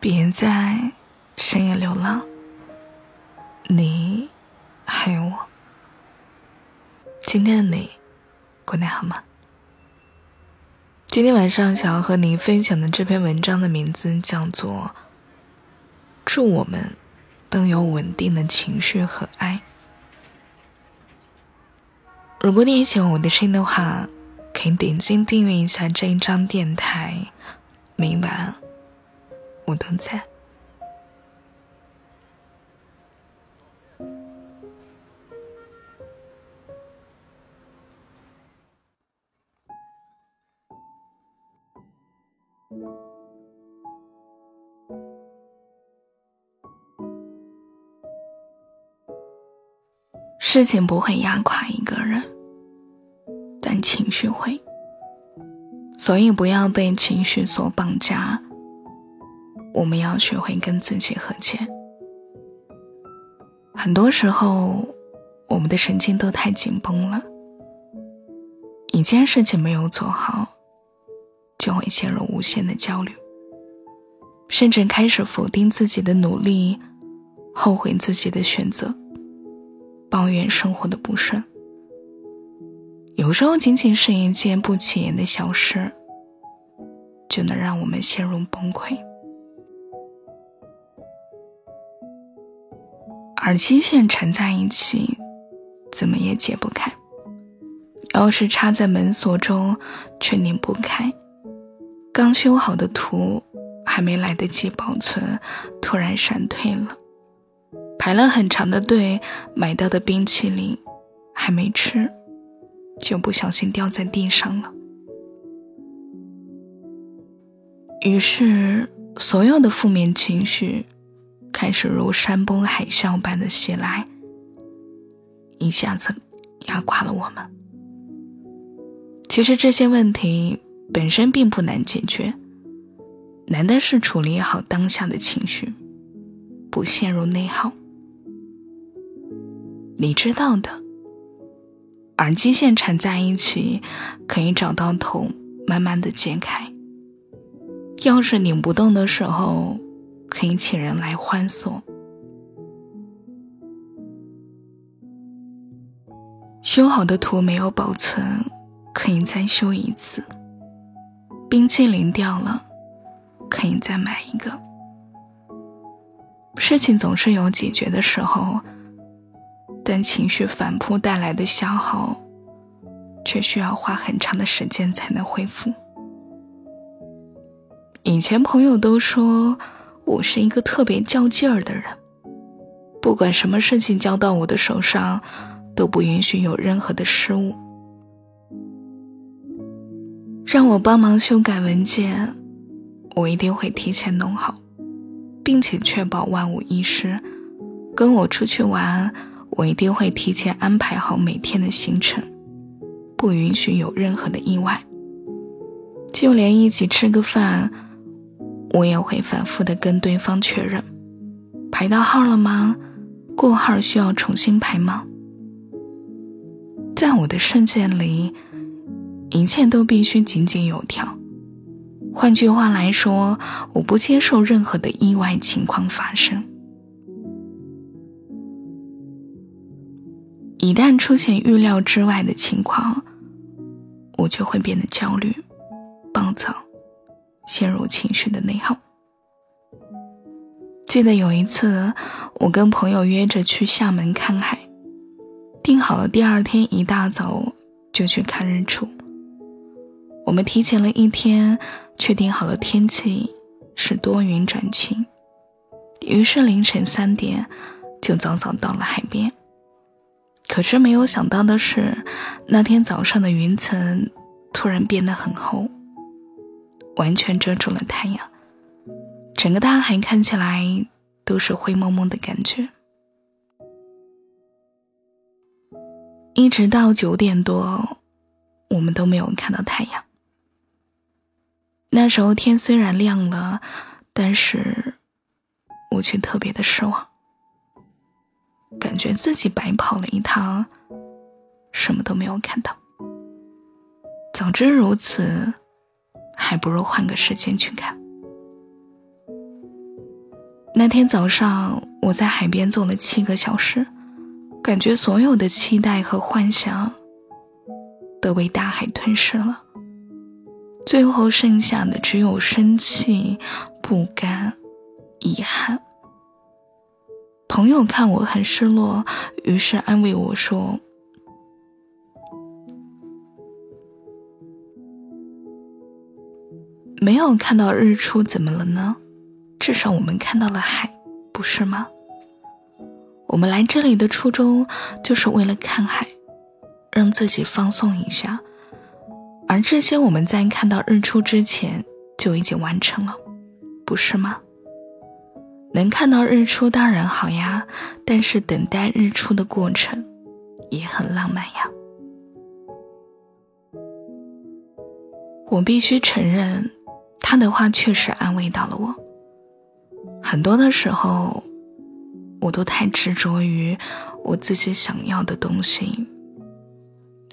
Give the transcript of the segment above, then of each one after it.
别在深夜流浪，你还有我。今天的你过得好吗？今天晚上想要和您分享的这篇文章的名字叫做《祝我们都有稳定的情绪和爱》。如果你也喜欢我的声音的话，可以点击订阅一下这一张电台。明晚我都在。事情不会压垮一个人，情绪会。所以不要被情绪所绑架。我们要学会跟自己和解。很多时候，我们的神经都太紧绷了，一件事情没有做好，就会陷入无限的焦虑，甚至开始否定自己的努力，后悔自己的选择。抱怨生活的不顺，有时候仅仅是一件不起眼的小事，就能让我们陷入崩溃。耳机线缠在一起，怎么也解不开；钥匙插在门锁中，却拧不开；刚修好的图还没来得及保存，突然闪退了。排了很长的队，买到的冰淇淋还没吃，就不小心掉在地上了。于是，所有的负面情绪开始如山崩海啸般的袭来，一下子压垮了我们。其实这些问题本身并不难解决，难的是处理好当下的情绪，不陷入内耗。你知道的，耳机线缠在一起，可以找到头，慢慢的解开。钥匙拧不动的时候，可以请人来换锁。修好的图没有保存，可以再修一次。冰淇淋掉了，可以再买一个。事情总是有解决的时候。但情绪反扑带来的消耗，却需要花很长的时间才能恢复。以前朋友都说我是一个特别较劲儿的人，不管什么事情交到我的手上，都不允许有任何的失误。让我帮忙修改文件，我一定会提前弄好，并且确保万无一失。跟我出去玩。我一定会提前安排好每天的行程，不允许有任何的意外。就连一起吃个饭，我也会反复的跟对方确认：排到号了吗？过号需要重新排吗？在我的世界里，一切都必须井井有条。换句话来说，我不接受任何的意外情况发生。一旦出现预料之外的情况，我就会变得焦虑、暴躁，陷入情绪的内耗。记得有一次，我跟朋友约着去厦门看海，定好了第二天一大早就去看日出。我们提前了一天，确定好了天气是多云转晴，于是凌晨三点就早早到了海边。可是没有想到的是，那天早上的云层突然变得很厚，完全遮住了太阳，整个大海看起来都是灰蒙蒙的感觉。一直到九点多，我们都没有看到太阳。那时候天虽然亮了，但是我却特别的失望。感觉自己白跑了一趟，什么都没有看到。早知如此，还不如换个时间去看。那天早上，我在海边坐了七个小时，感觉所有的期待和幻想都被大海吞噬了，最后剩下的只有生气、不甘、遗憾。朋友看我很失落，于是安慰我说：“没有看到日出，怎么了呢？”至少我们看到了海，不是吗？我们来这里的初衷就是为了看海，让自己放松一下。而这些我们在看到日出之前就已经完成了，不是吗？能看到日出当然好呀，但是等待日出的过程也很浪漫呀。我必须承认，他的话确实安慰到了我。很多的时候，我都太执着于我自己想要的东西，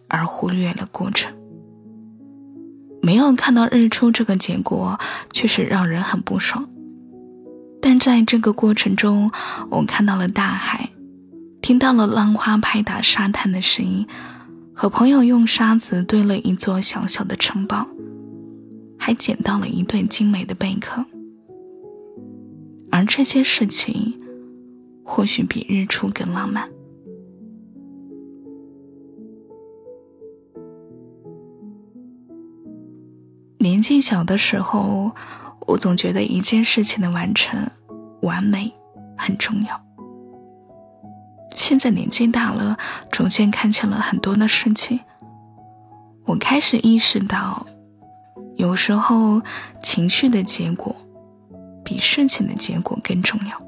而忽略了过程。没有看到日出这个结果，确实让人很不爽。但在这个过程中，我看到了大海，听到了浪花拍打沙滩的声音，和朋友用沙子堆了一座小小的城堡，还捡到了一对精美的贝壳。而这些事情，或许比日出更浪漫。年纪小的时候，我总觉得一件事情的完成、完美很重要。现在年纪大了，逐渐看清了很多的事情，我开始意识到，有时候情绪的结果。比事情的结果更重要，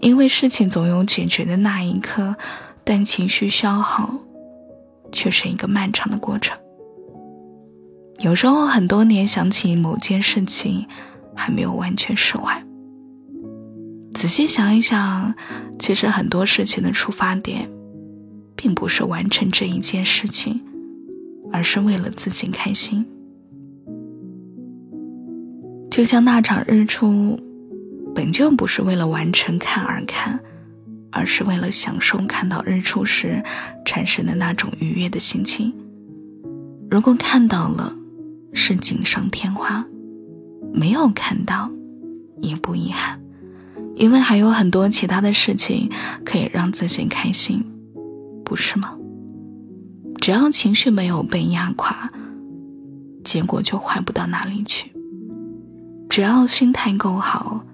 因为事情总有解决的那一刻，但情绪消耗却是一个漫长的过程。有时候很多年想起某件事情，还没有完全释怀。仔细想一想，其实很多事情的出发点，并不是完成这一件事情，而是为了自己开心。就像那场日出，本就不是为了完成看而看，而是为了享受看到日出时产生的那种愉悦的心情。如果看到了，是锦上添花；没有看到，也不遗憾，因为还有很多其他的事情可以让自己开心，不是吗？只要情绪没有被压垮，结果就坏不到哪里去。只要心态够好，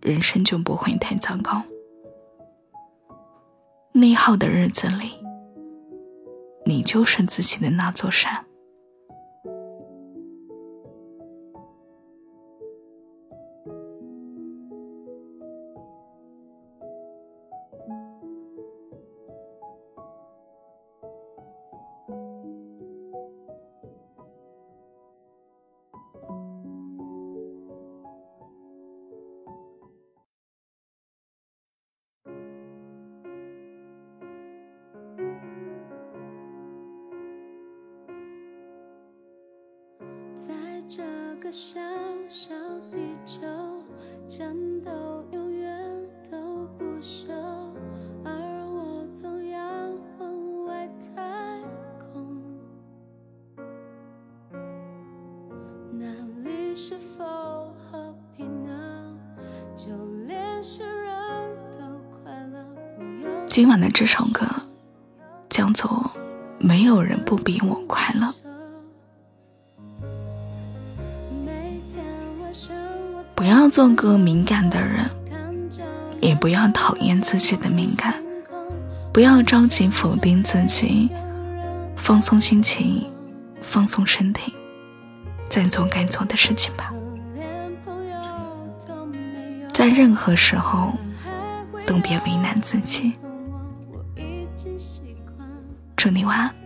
人生就不会太糟糕。内耗的日子里，你就是自己的那座山。这个小小地球，战斗永远都不休，而我总要往外太空。那里是否和平呢？就连世人都快乐不忧。今晚的这首歌叫做《没有人不比我快乐》。要做个敏感的人，也不要讨厌自己的敏感，不要着急否定自己，放松心情，放松身体，再做该做的事情吧。在任何时候，都别为难自己。祝你晚安。